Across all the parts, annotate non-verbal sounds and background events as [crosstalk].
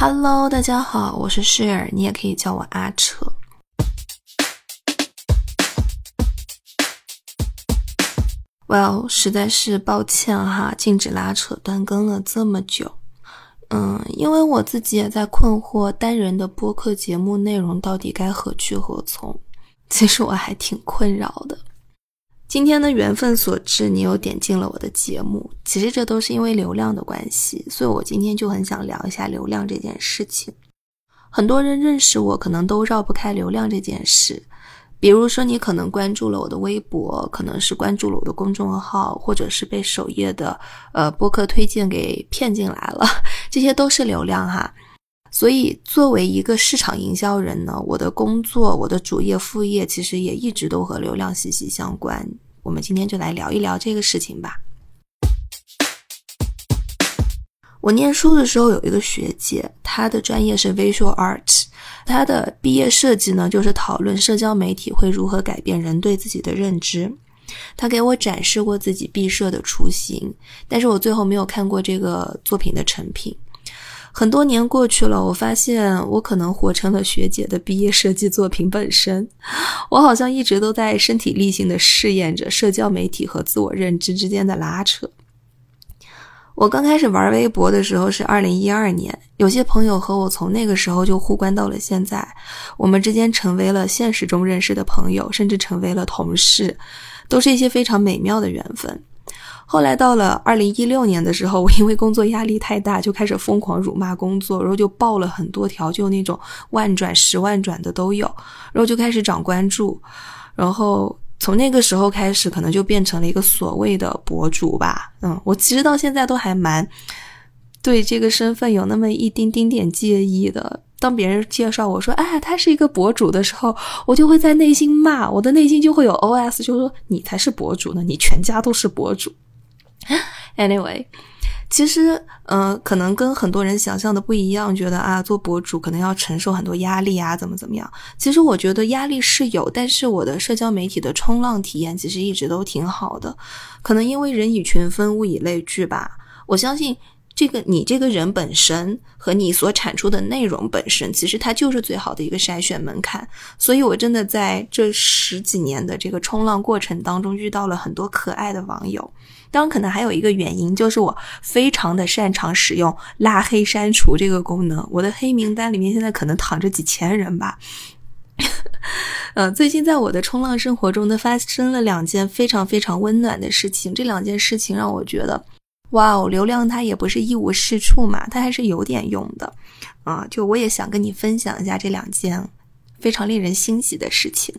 Hello，大家好，我是 Shir，你也可以叫我阿扯。Well，实在是抱歉哈，禁止拉扯断更了这么久。嗯，因为我自己也在困惑单人的播客节目内容到底该何去何从。其实我还挺困扰的。今天的缘分所致，你又点进了我的节目。其实这都是因为流量的关系，所以我今天就很想聊一下流量这件事情。很多人认识我，可能都绕不开流量这件事。比如说，你可能关注了我的微博，可能是关注了我的公众号，或者是被首页的呃播客推荐给骗进来了，[laughs] 这些都是流量哈。所以，作为一个市场营销人呢，我的工作、我的主业、副业，其实也一直都和流量息息相关。我们今天就来聊一聊这个事情吧。我念书的时候有一个学姐，她的专业是 Visual Art，她的毕业设计呢就是讨论社交媒体会如何改变人对自己的认知。她给我展示过自己毕设的雏形，但是我最后没有看过这个作品的成品。很多年过去了，我发现我可能活成了学姐的毕业设计作品本身。[laughs] 我好像一直都在身体力行地试验着社交媒体和自我认知之间的拉扯。我刚开始玩微博的时候是二零一二年，有些朋友和我从那个时候就互关到了现在，我们之间成为了现实中认识的朋友，甚至成为了同事，都是一些非常美妙的缘分。后来到了二零一六年的时候，[laughs] 我因为工作压力太大，就开始疯狂辱骂工作，然后就爆了很多条，就那种万转、十万转的都有，然后就开始涨关注，然后从那个时候开始，可能就变成了一个所谓的博主吧。嗯，我其实到现在都还蛮对这个身份有那么一丁丁点介意的。当别人介绍我说，哎，他是一个博主的时候，我就会在内心骂，我的内心就会有 OS，就说你才是博主呢，你全家都是博主。[laughs] Anyway，其实，嗯，可能跟很多人想象的不一样，觉得啊，做博主可能要承受很多压力啊，怎么怎么样？其实我觉得压力是有，但是我的社交媒体的冲浪体验其实一直都挺好的。可能因为人以群分，物以类聚吧。我相信这个你这个人本身和你所产出的内容本身，其实它就是最好的一个筛选门槛。所以我真的在这十几年的这个冲浪过程当中，遇到了很多可爱的网友。当然，可能还有一个原因，就是我非常的擅长使用拉黑删除这个功能。我的黑名单里面现在可能躺着几千人吧。[laughs] 呃，最近在我的冲浪生活中呢，发生了两件非常非常温暖的事情。这两件事情让我觉得，哇哦，流量它也不是一无是处嘛，它还是有点用的。啊，就我也想跟你分享一下这两件非常令人欣喜的事情。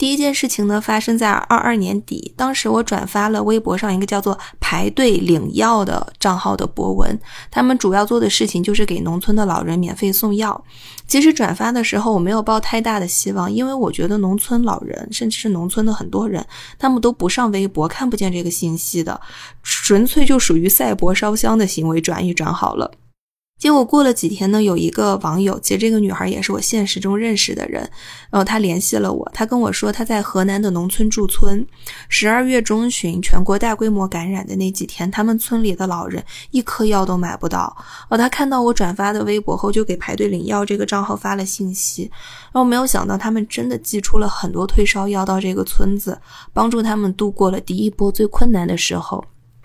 第一件事情呢，发生在二二年底。当时我转发了微博上一个叫做“排队领药”的账号的博文，他们主要做的事情就是给农村的老人免费送药。其实转发的时候我没有抱太大的希望，因为我觉得农村老人，甚至是农村的很多人，他们都不上微博，看不见这个信息的，纯粹就属于赛博烧香的行为，转一转好了。结果过了几天呢，有一个网友，其实这个女孩也是我现实中认识的人，然后她联系了我，她跟我说她在河南的农村驻村，十二月中旬全国大规模感染的那几天，他们村里的老人一颗药都买不到。哦，她看到我转发的微博后，就给排队领药这个账号发了信息，然后没有想到他们真的寄出了很多退烧药到这个村子，帮助他们度过了第一波最困难的时候。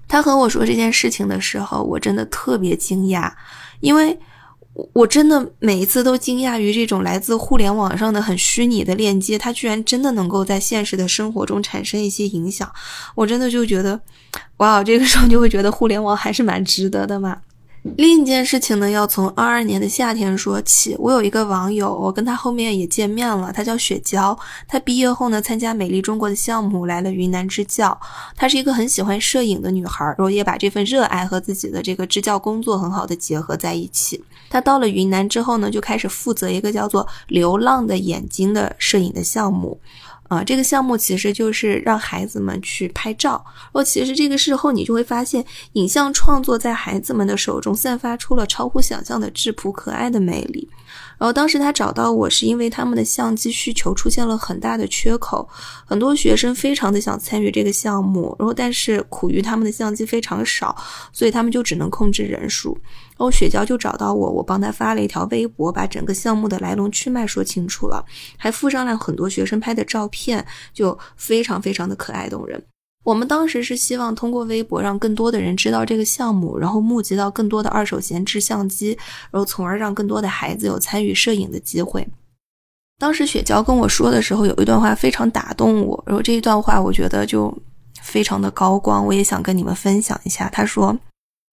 她和我说这件事情的时候，我真的特别惊讶。因为我真的每一次都惊讶于这种来自互联网上的很虚拟的链接，它居然真的能够在现实的生活中产生一些影响。我真的就觉得，哇，这个时候就会觉得互联网还是蛮值得的嘛。另一件事情呢，要从二二年的夏天说起。我有一个网友，我跟他后面也见面了，他叫雪娇。他毕业后呢，参加美丽中国的项目，来了云南支教。她是一个很喜欢摄影的女孩，然后也把这份热爱和自己的这个支教工作很好的结合在一起。她到了云南之后呢，就开始负责一个叫做“流浪的眼睛”的摄影的项目。啊，这个项目其实就是让孩子们去拍照。然后，其实这个时候你就会发现，影像创作在孩子们的手中散发出了超乎想象的质朴可爱的魅力。然后当时他找到我是因为他们的相机需求出现了很大的缺口，很多学生非常的想参与这个项目，然后但是苦于他们的相机非常少，所以他们就只能控制人数。然后雪娇就找到我，我帮他发了一条微博，把整个项目的来龙去脉说清楚了，还附上了很多学生拍的照片，就非常非常的可爱动人。我们当时是希望通过微博让更多的人知道这个项目，然后募集到更多的二手闲置相机，然后从而让更多的孩子有参与摄影的机会。当时雪娇跟我说的时候，有一段话非常打动我，然后这一段话我觉得就非常的高光，我也想跟你们分享一下。他说：“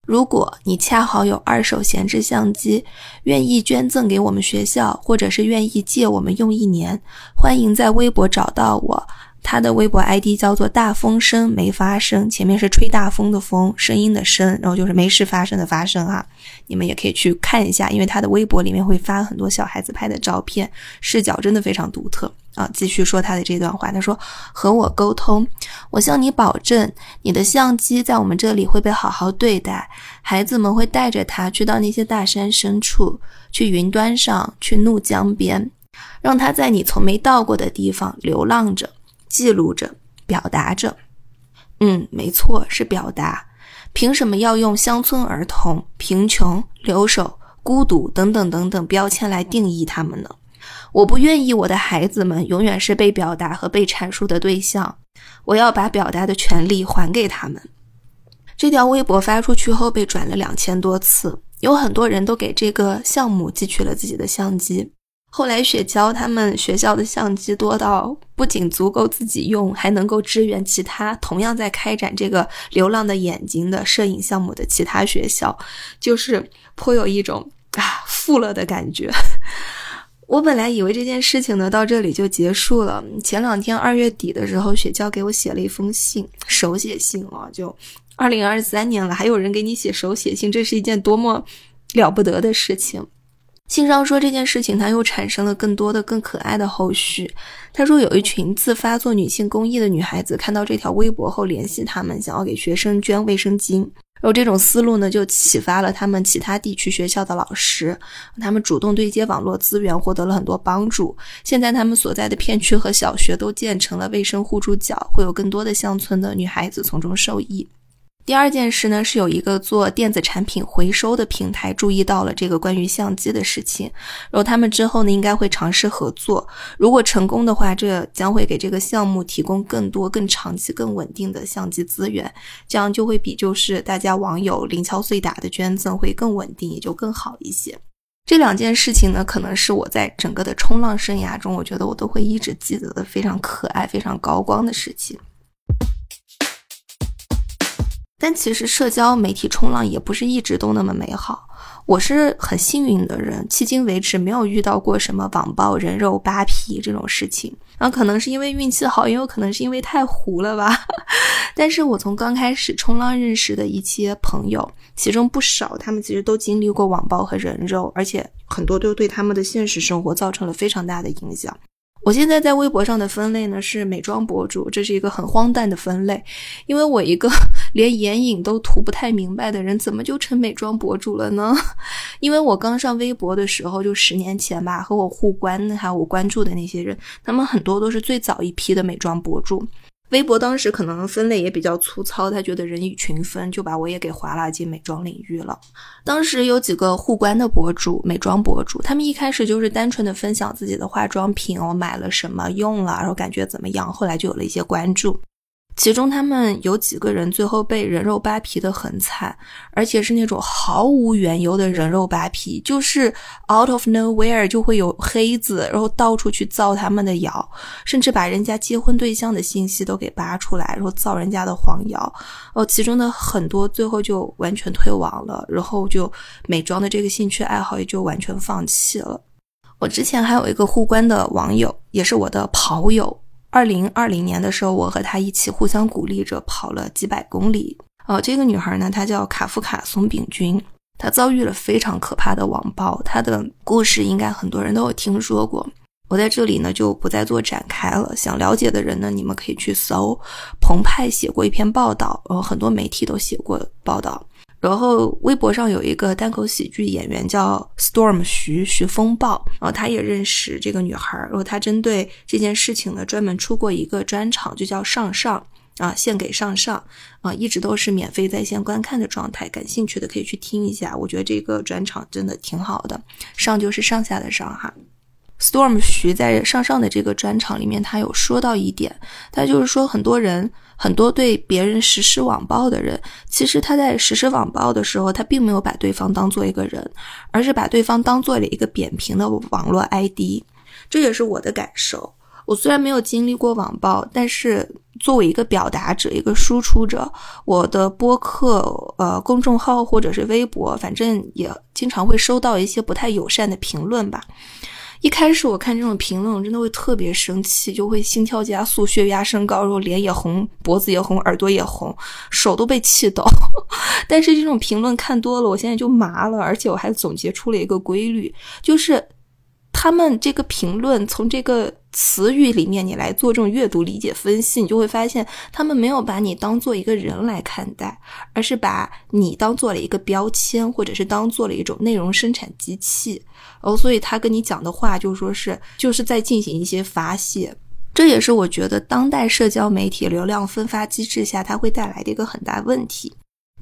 如果你恰好有二手闲置相机，愿意捐赠给我们学校，或者是愿意借我们用一年，欢迎在微博找到我。”他的微博 ID 叫做“大风声没发生”，前面是吹大风的风，声音的声，然后就是没事发生的发生啊。你们也可以去看一下，因为他的微博里面会发很多小孩子拍的照片，视角真的非常独特啊。继续说他的这段话，他说：“和我沟通，我向你保证，你的相机在我们这里会被好好对待，孩子们会带着它去到那些大山深处，去云端上，去怒江边，让它在你从没到过的地方流浪着。”记录着，表达着，嗯，没错，是表达。凭什么要用乡村儿童、贫穷、留守、孤独等等等等标签来定义他们呢？我不愿意我的孩子们永远是被表达和被阐述的对象。我要把表达的权利还给他们。这条微博发出去后被转了两千多次，有很多人都给这个项目寄去了自己的相机。后来，雪娇他们学校的相机多到不仅足够自己用，还能够支援其他同样在开展这个“流浪的眼睛”的摄影项目的其他学校，就是颇有一种啊富了的感觉。[laughs] 我本来以为这件事情呢到这里就结束了。前两天二月底的时候，雪娇给我写了一封信，手写信啊，就二零二三年了，还有人给你写手写信，这是一件多么了不得的事情。信上说这件事情，他又产生了更多的、更可爱的后续。他说，有一群自发做女性公益的女孩子看到这条微博后联系他们，想要给学生捐卫生巾。然后这种思路呢，就启发了他们其他地区学校的老师，他们主动对接网络资源，获得了很多帮助。现在他们所在的片区和小学都建成了卫生互助角，会有更多的乡村的女孩子从中受益。第二件事呢，是有一个做电子产品回收的平台注意到了这个关于相机的事情，然后他们之后呢，应该会尝试合作。如果成功的话，这将会给这个项目提供更多、更长期、更稳定的相机资源，这样就会比就是大家网友零敲碎打的捐赠会更稳定，也就更好一些。这两件事情呢，可能是我在整个的冲浪生涯中，我觉得我都会一直记得的非常可爱、非常高光的事情。但其实社交媒体冲浪也不是一直都那么美好。我是很幸运的人，迄今为止没有遇到过什么网暴、人肉扒皮这种事情。然后可能是因为运气好，也有可能是因为太糊了吧。[laughs] 但是我从刚开始冲浪认识的一些朋友，其中不少他们其实都经历过网暴和人肉，而且很多都对他们的现实生活造成了非常大的影响。我现在在微博上的分类呢是美妆博主，这是一个很荒诞的分类，因为我一个 [laughs] 连眼影都涂不太明白的人，怎么就成美妆博主了呢？[laughs] 因为我刚上微博的时候，就十年前吧，和我互关的还有我关注的那些人，他们很多都是最早一批的美妆博主。微博当时可能分类也比较粗糙，他觉得人以群分，就把我也给划拉进美妆领域了。当时有几个互关的博主，美妆博主，他们一开始就是单纯的分享自己的化妆品，我买了什么用了，然后感觉怎么样，后来就有了一些关注。其中他们有几个人最后被人肉扒皮的很惨，而且是那种毫无缘由的人肉扒皮，就是 out of nowhere 就会有黑子，然后到处去造他们的谣，甚至把人家结婚对象的信息都给扒出来，然后造人家的黄谣。哦，其中的很多最后就完全退网了，然后就美妆的这个兴趣爱好也就完全放弃了。我之前还有一个互关的网友，也是我的跑友。二零二零年的时候，我和她一起互相鼓励着跑了几百公里。哦，这个女孩呢，她叫卡夫卡松饼君，她遭遇了非常可怕的网暴，她的故事应该很多人都有听说过。我在这里呢就不再做展开了。想了解的人呢，你们可以去搜，澎湃写过一篇报道，然后很多媒体都写过报道。然后微博上有一个单口喜剧演员叫 Storm 徐徐风暴，然后他也认识这个女孩，然后他针对这件事情呢专门出过一个专场，就叫上上啊，献给上上啊，一直都是免费在线观看的状态，感兴趣的可以去听一下，我觉得这个专场真的挺好的，上就是上下的上哈。Storm 徐在上上的这个专场里面，他有说到一点，他就是说很多人。很多对别人实施网暴的人，其实他在实施网暴的时候，他并没有把对方当做一个人，而是把对方当做了一个扁平的网络 ID。这也是我的感受。我虽然没有经历过网暴，但是作为一个表达者、一个输出者，我的播客、呃公众号或者是微博，反正也经常会收到一些不太友善的评论吧。一开始我看这种评论，我真的会特别生气，就会心跳加速、血压升高，然后脸也红、脖子也红、耳朵也红，手都被气抖。[laughs] 但是这种评论看多了，我现在就麻了，而且我还总结出了一个规律，就是。他们这个评论从这个词语里面，你来做这种阅读理解分析，你就会发现，他们没有把你当做一个人来看待，而是把你当做了一个标签，或者是当做了一种内容生产机器。哦，所以他跟你讲的话，就说是就是在进行一些发泄。这也是我觉得当代社交媒体流量分发机制下，它会带来的一个很大问题。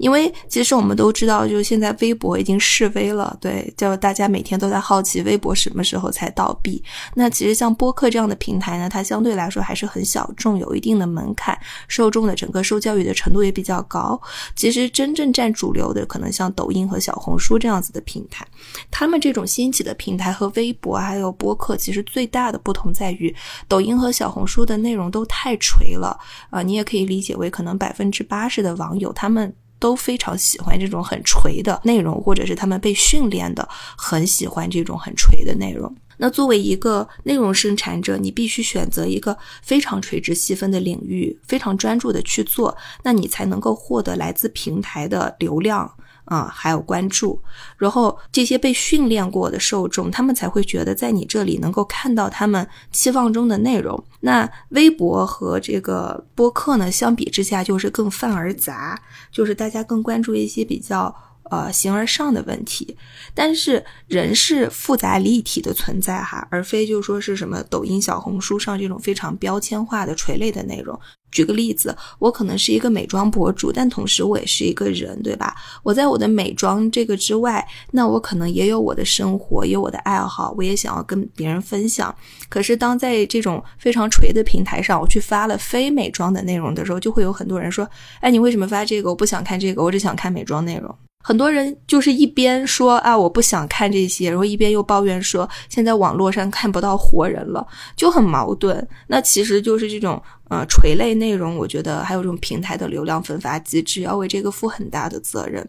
因为其实我们都知道，就是现在微博已经示威了，对，就大家每天都在好奇微博什么时候才倒闭。那其实像播客这样的平台呢，它相对来说还是很小众，有一定的门槛，受众的整个受教育的程度也比较高。其实真正占主流的，可能像抖音和小红书这样子的平台。他们这种兴起的平台和微博还有播客，其实最大的不同在于，抖音和小红书的内容都太垂了啊，你也可以理解为可能百分之八十的网友他们。都非常喜欢这种很垂的内容，或者是他们被训练的很喜欢这种很垂的内容。那作为一个内容生产者，你必须选择一个非常垂直细分的领域，非常专注的去做，那你才能够获得来自平台的流量。啊，还有关注，然后这些被训练过的受众，他们才会觉得在你这里能够看到他们期望中的内容。那微博和这个播客呢，相比之下就是更泛而杂，就是大家更关注一些比较。呃，形而上的问题，但是人是复杂立体的存在哈，而非就说是什么抖音、小红书上这种非常标签化的垂类的内容。举个例子，我可能是一个美妆博主，但同时我也是一个人，对吧？我在我的美妆这个之外，那我可能也有我的生活，有我的爱好，我也想要跟别人分享。可是当在这种非常垂的平台上，我去发了非美妆的内容的时候，就会有很多人说：“哎，你为什么发这个？我不想看这个，我只想看美妆内容。”很多人就是一边说啊我不想看这些，然后一边又抱怨说现在网络上看不到活人了，就很矛盾。那其实就是这种呃垂类内容，我觉得还有这种平台的流量分发机制要为这个负很大的责任。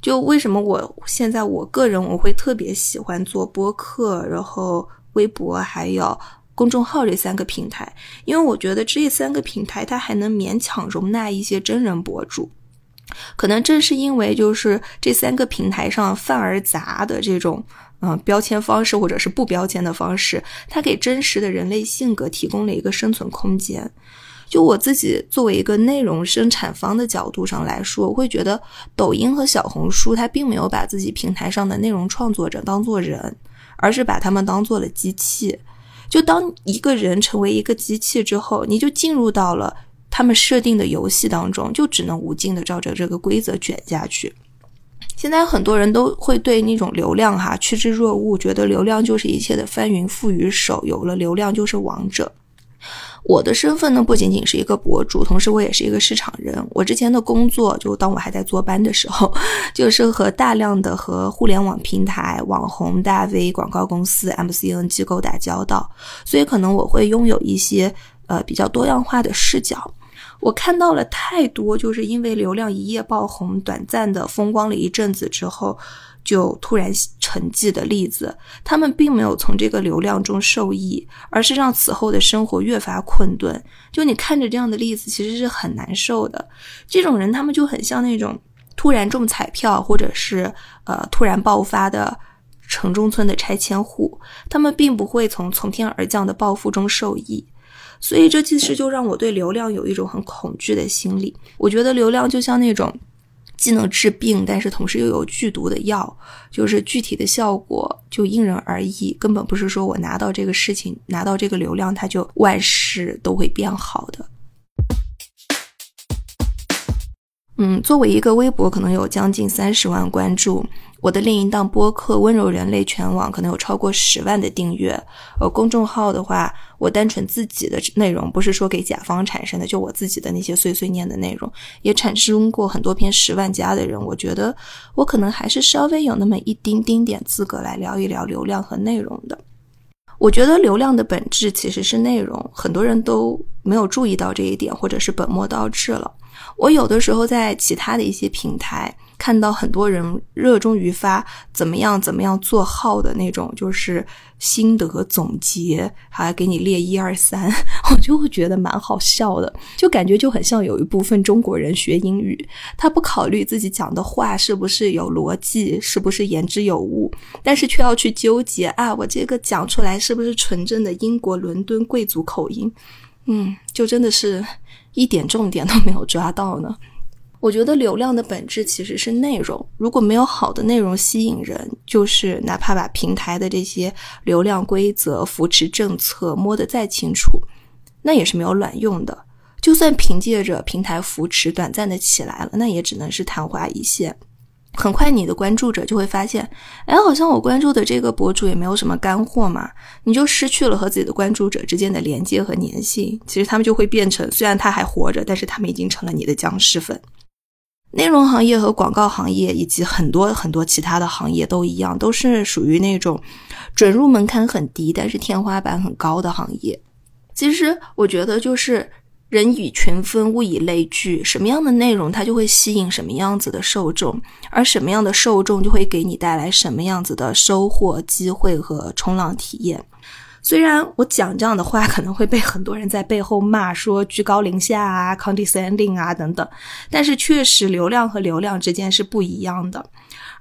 就为什么我现在我个人我会特别喜欢做播客，然后微博还有公众号这三个平台，因为我觉得这三个平台它还能勉强容纳一些真人博主。可能正是因为就是这三个平台上泛而杂的这种嗯标签方式或者是不标签的方式，它给真实的人类性格提供了一个生存空间。就我自己作为一个内容生产方的角度上来说，我会觉得抖音和小红书它并没有把自己平台上的内容创作者当做人，而是把他们当做了机器。就当一个人成为一个机器之后，你就进入到了。他们设定的游戏当中，就只能无尽的照着这个规则卷下去。现在很多人都会对那种流量哈趋之若鹜，觉得流量就是一切的翻云覆雨手，有了流量就是王者。我的身份呢，不仅仅是一个博主，同时我也是一个市场人。我之前的工作，就当我还在坐班的时候，[laughs] 就是和大量的和互联网平台、网红、大 V、广告公司、MCN 机构打交道，所以可能我会拥有一些呃比较多样化的视角。我看到了太多，就是因为流量一夜爆红、短暂的风光了一阵子之后，就突然沉寂的例子。他们并没有从这个流量中受益，而是让此后的生活越发困顿。就你看着这样的例子，其实是很难受的。这种人，他们就很像那种突然中彩票，或者是呃突然爆发的城中村的拆迁户，他们并不会从从天而降的暴富中受益。所以这其实就让我对流量有一种很恐惧的心理。我觉得流量就像那种既能治病，但是同时又有剧毒的药，就是具体的效果就因人而异，根本不是说我拿到这个事情，拿到这个流量，它就万事都会变好的。嗯，作为一个微博，可能有将近三十万关注。我的另一档播客《温柔人类全网》可能有超过十万的订阅。呃，公众号的话，我单纯自己的内容，不是说给甲方产生的，就我自己的那些碎碎念的内容，也产生过很多篇十万加的人。我觉得我可能还是稍微有那么一丁丁点资格来聊一聊流量和内容的。我觉得流量的本质其实是内容，很多人都没有注意到这一点，或者是本末倒置了。我有的时候在其他的一些平台看到很多人热衷于发怎么样怎么样做号的那种，就是心得总结，还给你列一二三，[laughs] 我就会觉得蛮好笑的，就感觉就很像有一部分中国人学英语，他不考虑自己讲的话是不是有逻辑，是不是言之有物，但是却要去纠结啊，我这个讲出来是不是纯正的英国伦敦贵族口音？嗯，就真的是。一点重点都没有抓到呢。我觉得流量的本质其实是内容，如果没有好的内容吸引人，就是哪怕把平台的这些流量规则、扶持政策摸得再清楚，那也是没有卵用的。就算凭借着平台扶持短暂的起来了，那也只能是昙花一现。很快，你的关注者就会发现，哎，好像我关注的这个博主也没有什么干货嘛，你就失去了和自己的关注者之间的连接和粘性。其实他们就会变成，虽然他还活着，但是他们已经成了你的僵尸粉。内容行业和广告行业以及很多很多其他的行业都一样，都是属于那种准入门槛很低，但是天花板很高的行业。其实我觉得就是。人以群分，物以类聚，什么样的内容它就会吸引什么样子的受众，而什么样的受众就会给你带来什么样子的收获、机会和冲浪体验。虽然我讲这样的话可能会被很多人在背后骂，说居高临下啊、condescending 啊等等，但是确实流量和流量之间是不一样的。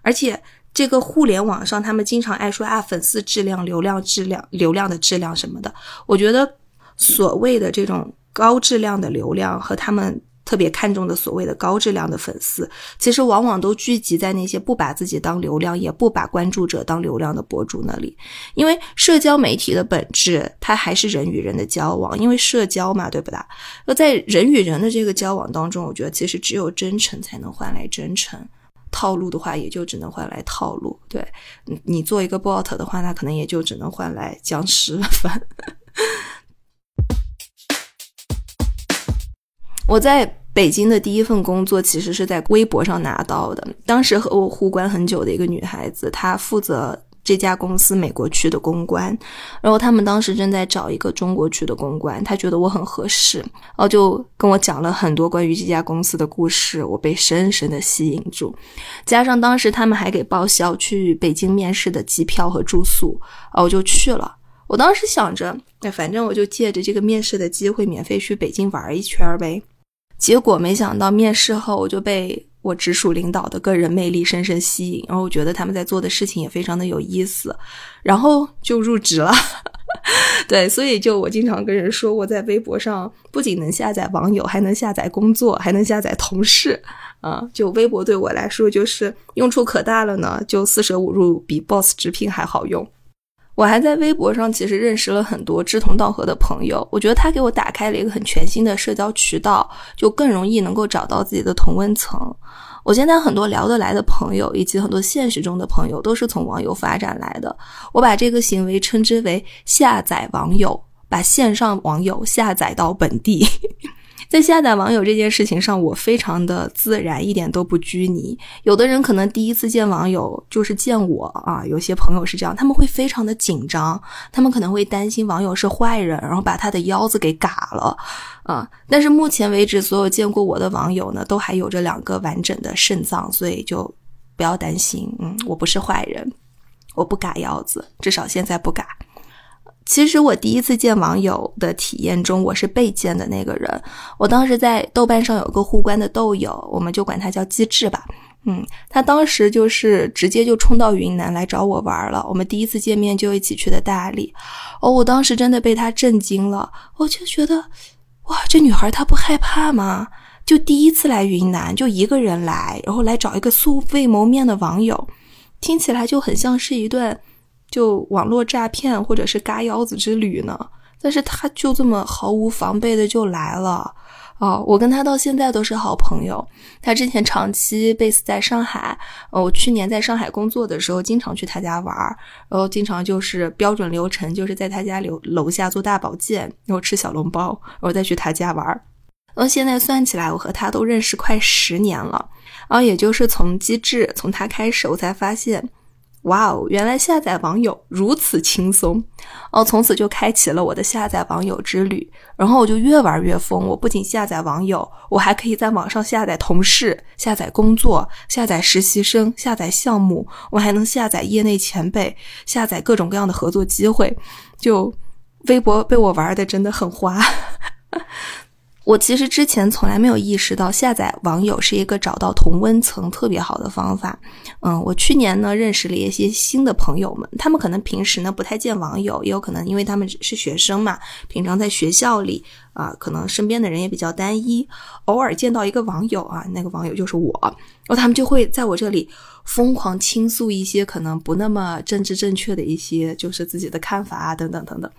而且这个互联网上他们经常爱说啊，粉丝质量、流量质量、流量的质量什么的，我觉得所谓的这种。高质量的流量和他们特别看重的所谓的高质量的粉丝，其实往往都聚集在那些不把自己当流量，也不把关注者当流量的博主那里。因为社交媒体的本质，它还是人与人的交往，因为社交嘛，对不对？那在人与人的这个交往当中，我觉得其实只有真诚才能换来真诚，套路的话也就只能换来套路。对你做一个 bot 的话，那可能也就只能换来僵尸粉。我在北京的第一份工作，其实是在微博上拿到的。当时和我互关很久的一个女孩子，她负责这家公司美国区的公关，然后他们当时正在找一个中国区的公关，她觉得我很合适，然后就跟我讲了很多关于这家公司的故事，我被深深的吸引住。加上当时他们还给报销去北京面试的机票和住宿，啊，我就去了。我当时想着，那反正我就借着这个面试的机会，免费去北京玩一圈呗。结果没想到面试后，我就被我直属领导的个人魅力深深吸引，然后我觉得他们在做的事情也非常的有意思，然后就入职了。[laughs] 对，所以就我经常跟人说，我在微博上不仅能下载网友，还能下载工作，还能下载同事。啊，就微博对我来说就是用处可大了呢，就四舍五入比 Boss 直聘还好用。我还在微博上其实认识了很多志同道合的朋友，我觉得他给我打开了一个很全新的社交渠道，就更容易能够找到自己的同温层。我现在很多聊得来的朋友，以及很多现实中的朋友，都是从网友发展来的。我把这个行为称之为下载网友，把线上网友下载到本地。在下载网友这件事情上，我非常的自然，一点都不拘泥。有的人可能第一次见网友就是见我啊，有些朋友是这样，他们会非常的紧张，他们可能会担心网友是坏人，然后把他的腰子给嘎了啊。但是目前为止，所有见过我的网友呢，都还有着两个完整的肾脏，所以就不要担心，嗯，我不是坏人，我不嘎腰子，至少现在不嘎。其实我第一次见网友的体验中，我是被见的那个人。我当时在豆瓣上有个互关的豆友，我们就管他叫机智吧。嗯，他当时就是直接就冲到云南来找我玩了。我们第一次见面就一起去的大理。哦，我当时真的被他震惊了，我就觉得，哇，这女孩她不害怕吗？就第一次来云南，就一个人来，然后来找一个素未谋面的网友，听起来就很像是一段就网络诈骗或者是嘎腰子之旅呢。但是他就这么毫无防备的就来了。哦，我跟他到现在都是好朋友。他之前长期 base 在上海，呃，我去年在上海工作的时候，经常去他家玩儿，然后经常就是标准流程，就是在他家楼楼下做大保健，然后吃小笼包，然后再去他家玩儿。然后现在算起来，我和他都认识快十年了。然后也就是从机智从他开始，我才发现。哇哦，原来下载网友如此轻松哦！从此就开启了我的下载网友之旅。然后我就越玩越疯，我不仅下载网友，我还可以在网上下载同事、下载工作、下载实习生、下载项目，我还能下载业内前辈、下载各种各样的合作机会。就微博被我玩的真的很花。我其实之前从来没有意识到下载网友是一个找到同温层特别好的方法。嗯，我去年呢认识了一些新的朋友们，他们可能平时呢不太见网友，也有可能因为他们是学生嘛，平常在学校里啊，可能身边的人也比较单一，偶尔见到一个网友啊，那个网友就是我，然后他们就会在我这里疯狂倾诉一些可能不那么政治正确的一些就是自己的看法啊，等等等等，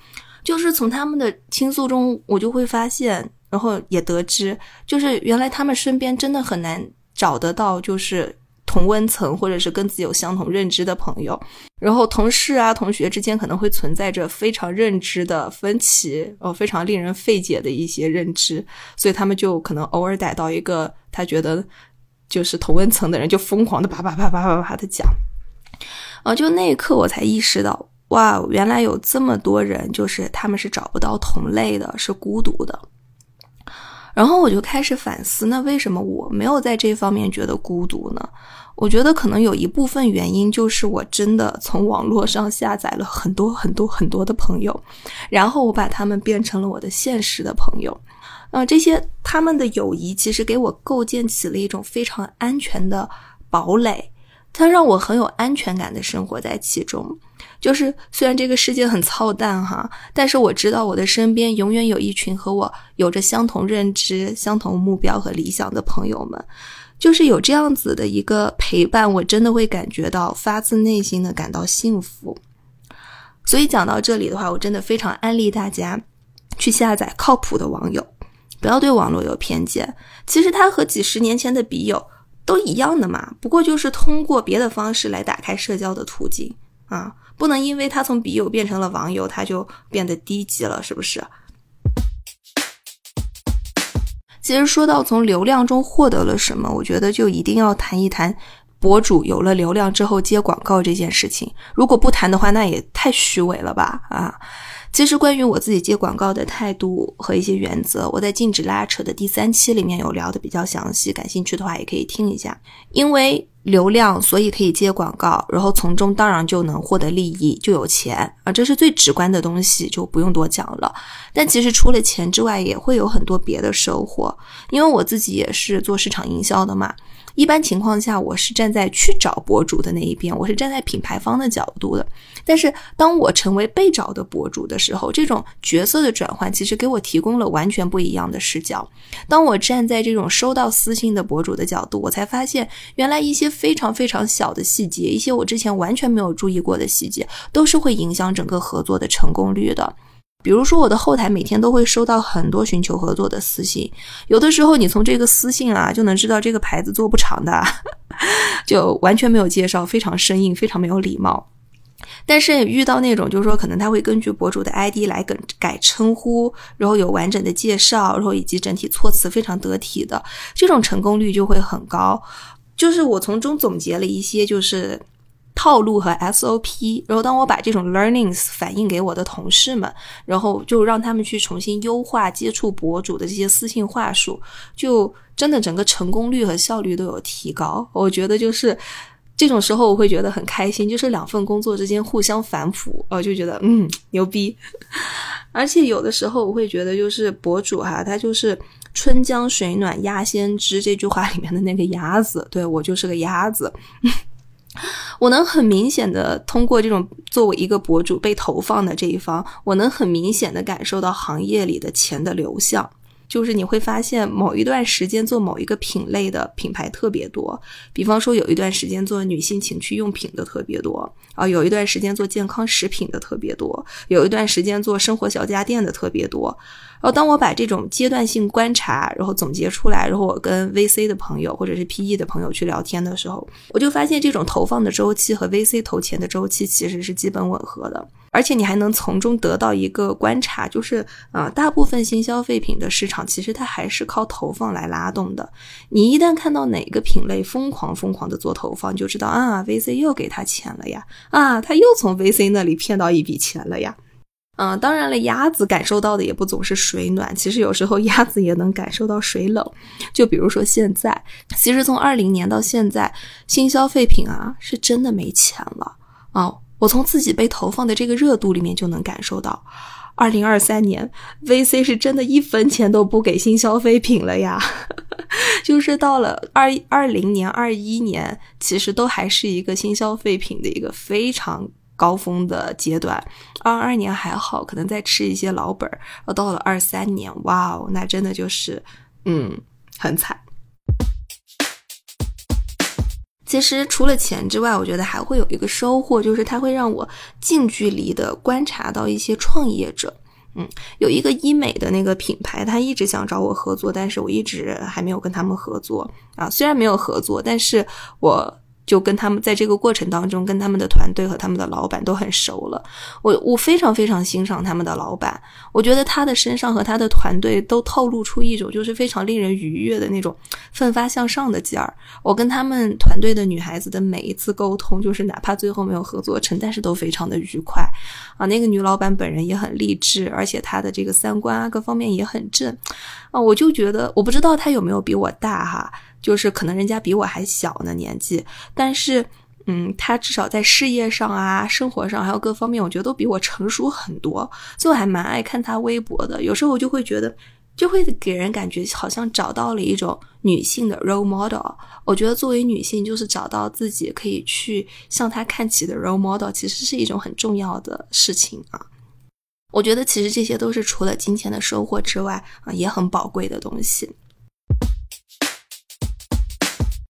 就是从他们的倾诉中，我就会发现。然后也得知，就是原来他们身边真的很难找得到，就是同温层或者是跟自己有相同认知的朋友。然后同事啊、同学之间可能会存在着非常认知的分歧，哦，非常令人费解的一些认知，所以他们就可能偶尔逮到一个他觉得就是同温层的人，就疯狂的叭叭叭叭叭叭的讲。啊，就那一刻我才意识到，哇，原来有这么多人，就是他们是找不到同类的，是孤独的。然后我就开始反思，那为什么我没有在这方面觉得孤独呢？我觉得可能有一部分原因就是我真的从网络上下载了很多很多很多的朋友，然后我把他们变成了我的现实的朋友，呃，这些他们的友谊其实给我构建起了一种非常安全的堡垒，它让我很有安全感的生活在其中。就是虽然这个世界很操蛋哈，但是我知道我的身边永远有一群和我有着相同认知、相同目标和理想的朋友们。就是有这样子的一个陪伴，我真的会感觉到发自内心的感到幸福。所以讲到这里的话，我真的非常安利大家去下载靠谱的网友，不要对网络有偏见。其实它和几十年前的笔友都一样的嘛，不过就是通过别的方式来打开社交的途径啊。不能因为他从笔友变成了网友，他就变得低级了，是不是？其实说到从流量中获得了什么，我觉得就一定要谈一谈博主有了流量之后接广告这件事情。如果不谈的话，那也太虚伪了吧？啊！其实关于我自己接广告的态度和一些原则，我在禁止拉扯的第三期里面有聊的比较详细，感兴趣的话也可以听一下。因为流量，所以可以接广告，然后从中当然就能获得利益，就有钱啊，这是最直观的东西，就不用多讲了。但其实除了钱之外，也会有很多别的收获，因为我自己也是做市场营销的嘛。一般情况下，我是站在去找博主的那一边，我是站在品牌方的角度的。但是，当我成为被找的博主的时候，这种角色的转换其实给我提供了完全不一样的视角。当我站在这种收到私信的博主的角度，我才发现，原来一些非常非常小的细节，一些我之前完全没有注意过的细节，都是会影响整个合作的成功率的。比如说，我的后台每天都会收到很多寻求合作的私信，有的时候你从这个私信啊就能知道这个牌子做不长的，[laughs] 就完全没有介绍，非常生硬，非常没有礼貌。但是遇到那种，就是说可能他会根据博主的 ID 来改改称呼，然后有完整的介绍，然后以及整体措辞非常得体的，这种成功率就会很高。就是我从中总结了一些，就是。套路和 SOP，然后当我把这种 learnings 反映给我的同事们，然后就让他们去重新优化接触博主的这些私信话术，就真的整个成功率和效率都有提高。我觉得就是这种时候我会觉得很开心，就是两份工作之间互相反哺，我就觉得嗯牛逼。[laughs] 而且有的时候我会觉得就是博主哈，他就是春江水暖鸭先知这句话里面的那个鸭子，对我就是个鸭子。[laughs] 我能很明显的通过这种作为一个博主被投放的这一方，我能很明显的感受到行业里的钱的流向。就是你会发现某一段时间做某一个品类的品牌特别多，比方说有一段时间做女性情趣用品的特别多啊，有一段时间做健康食品的特别多，有一段时间做生活小家电的特别多。然后当我把这种阶段性观察，然后总结出来，然后我跟 VC 的朋友或者是 PE 的朋友去聊天的时候，我就发现这种投放的周期和 VC 投钱的周期其实是基本吻合的。而且你还能从中得到一个观察，就是啊，大部分新消费品的市场其实它还是靠投放来拉动的。你一旦看到哪个品类疯狂疯狂的做投放，就知道啊，VC 又给他钱了呀，啊，他又从 VC 那里骗到一笔钱了呀。嗯，当然了，鸭子感受到的也不总是水暖，其实有时候 [laughs] 鸭子也能感受到水冷。就比如说现在，其实从二零年到现在，新消费品啊是真的没钱了啊。我从自己被投放的这个热度里面就能感受到，二零二三年 VC 是真的一分钱都不给新消费品了呀。[laughs] 就是到了二二零年、二一年，其实都还是一个新消费品的一个非常高峰的阶段。二二年还好，可能在吃一些老本儿。到了二三年，哇哦，那真的就是嗯，很惨。其实除了钱之外，我觉得还会有一个收获，就是它会让我近距离的观察到一些创业者。嗯，有一个医美的那个品牌，他一直想找我合作，但是我一直还没有跟他们合作啊。虽然没有合作，但是我。就跟他们在这个过程当中，跟他们的团队和他们的老板都很熟了。我我非常非常欣赏他们的老板，我觉得他的身上和他的团队都透露出一种就是非常令人愉悦的那种奋发向上的劲儿。我跟他们团队的女孩子的每一次沟通，就是哪怕最后没有合作成，但是都非常的愉快啊。那个女老板本人也很励志，而且她的这个三观啊各方面也很正啊。我就觉得，我不知道她有没有比我大哈。就是可能人家比我还小呢年纪，但是，嗯，他至少在事业上啊、生活上还有各方面，我觉得都比我成熟很多。所以我还蛮爱看他微博的，有时候我就会觉得，就会给人感觉好像找到了一种女性的 role model。我觉得作为女性，就是找到自己可以去向他看齐的 role model，其实是一种很重要的事情啊。我觉得其实这些都是除了金钱的收获之外啊，也很宝贵的东西。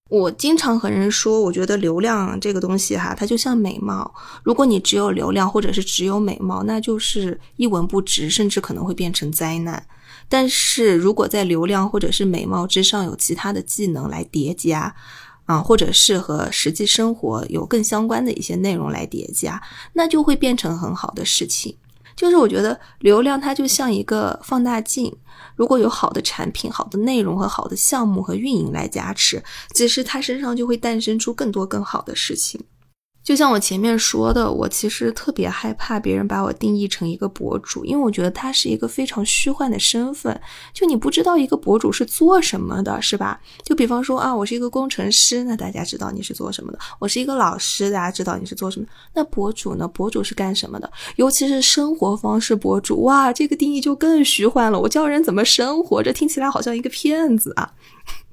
我经常和人说，我觉得流量这个东西哈，它就像美貌。如果你只有流量，或者是只有美貌，那就是一文不值，甚至可能会变成灾难。但是如果在流量或者是美貌之上有其他的技能来叠加，啊，或者是和实际生活有更相关的一些内容来叠加，那就会变成很好的事情。就是我觉得流量它就像一个放大镜。如果有好的产品、好的内容和好的项目和运营来加持，其实它身上就会诞生出更多更好的事情。就像我前面说的，我其实特别害怕别人把我定义成一个博主，因为我觉得他是一个非常虚幻的身份。就你不知道一个博主是做什么的，是吧？就比方说啊，我是一个工程师，那大家知道你是做什么的；我是一个老师，大家知道你是做什么。那博主呢？博主是干什么的？尤其是生活方式博主，哇，这个定义就更虚幻了。我教人怎么生活，这听起来好像一个骗子啊。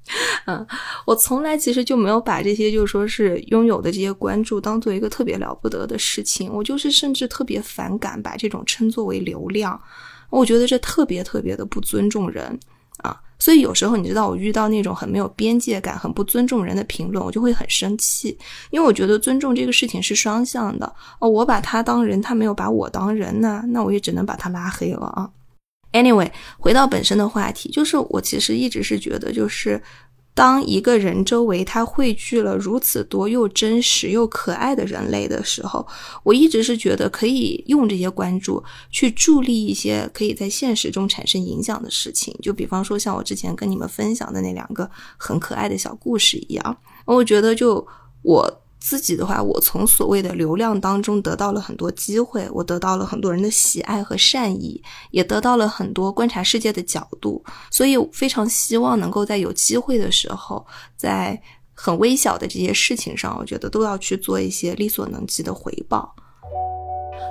[laughs] 嗯，我从来其实就没有把这些，就是说是拥有的这些关注当做一个特别了不得的事情。我就是甚至特别反感把这种称作为流量，我觉得这特别特别的不尊重人啊。所以有时候你知道，我遇到那种很没有边界感、很不尊重人的评论，我就会很生气，因为我觉得尊重这个事情是双向的哦。我把他当人，他没有把我当人呢，那我也只能把他拉黑了啊。Anyway，回到本身的话题，就是我其实一直是觉得，就是当一个人周围他汇聚了如此多又真实又可爱的人类的时候，我一直是觉得可以用这些关注去助力一些可以在现实中产生影响的事情。就比方说像我之前跟你们分享的那两个很可爱的小故事一样，我觉得就我。自己的话，我从所谓的流量当中得到了很多机会，我得到了很多人的喜爱和善意，也得到了很多观察世界的角度，所以非常希望能够在有机会的时候，在很微小的这些事情上，我觉得都要去做一些力所能及的回报。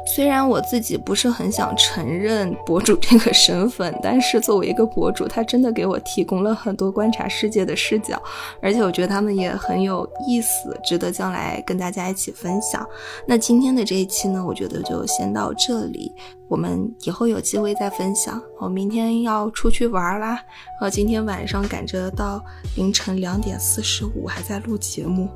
虽然我自己不是很想承认博主这个身份，但是作为一个博主，他真的给我提供了很多观察世界的视角，而且我觉得他们也很有意思，值得将来跟大家一起分享。那今天的这一期呢，我觉得就先到这里，我们以后有机会再分享。我明天要出去玩啦，我，今天晚上赶着到凌晨两点四十五还在录节目。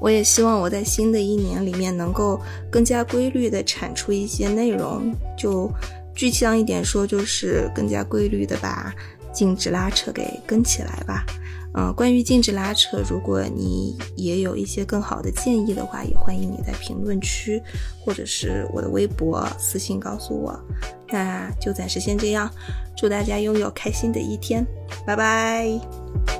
我也希望我在新的一年里面能够更加规律的产出一些内容，就具象一点说，就是更加规律的把禁止拉扯给跟起来吧。嗯，关于禁止拉扯，如果你也有一些更好的建议的话，也欢迎你在评论区或者是我的微博私信告诉我。那就暂时先这样，祝大家拥有开心的一天，拜拜。